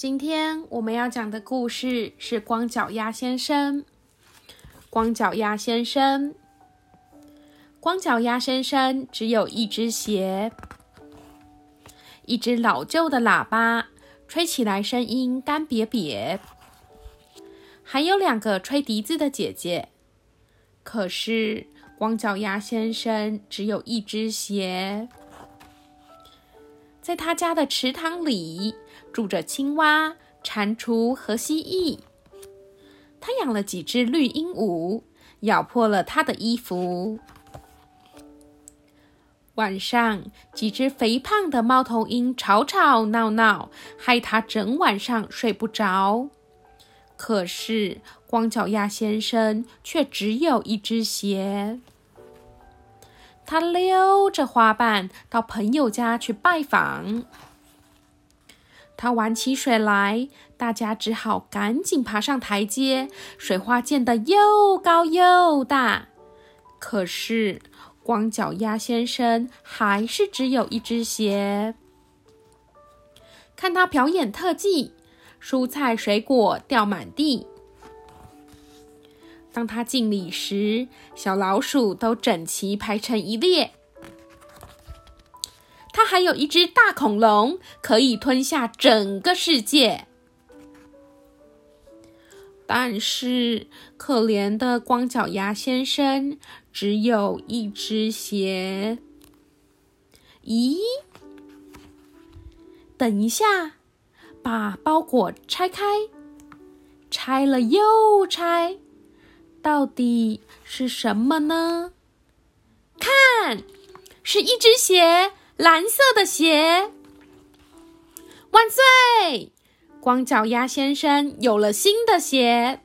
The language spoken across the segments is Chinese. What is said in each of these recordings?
今天我们要讲的故事是《光脚丫先生》。光脚丫先生，光脚丫先生只有一只鞋，一只老旧的喇叭，吹起来声音干瘪瘪，还有两个吹笛子的姐姐。可是光脚丫先生只有一只鞋，在他家的池塘里住着青蛙、蟾蜍和蜥蜴。他养了几只绿鹦鹉，咬破了他的衣服。晚上，几只肥胖的猫头鹰吵吵闹闹，害他整晚上睡不着。可是，光脚丫先生却只有一只鞋。他溜着花瓣到朋友家去拜访。他玩起水来，大家只好赶紧爬上台阶。水花溅得又高又大，可是光脚丫先生还是只有一只鞋。看他表演特技，蔬菜水果掉满地。当他敬礼时，小老鼠都整齐排成一列。他还有一只大恐龙，可以吞下整个世界。但是，可怜的光脚丫先生只有一只鞋。咦？等一下，把包裹拆开，拆了又拆，到底是什么呢？看，是一只鞋。蓝色的鞋，万岁！光脚丫先生有了新的鞋。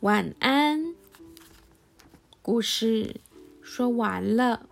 晚安，故事说完了。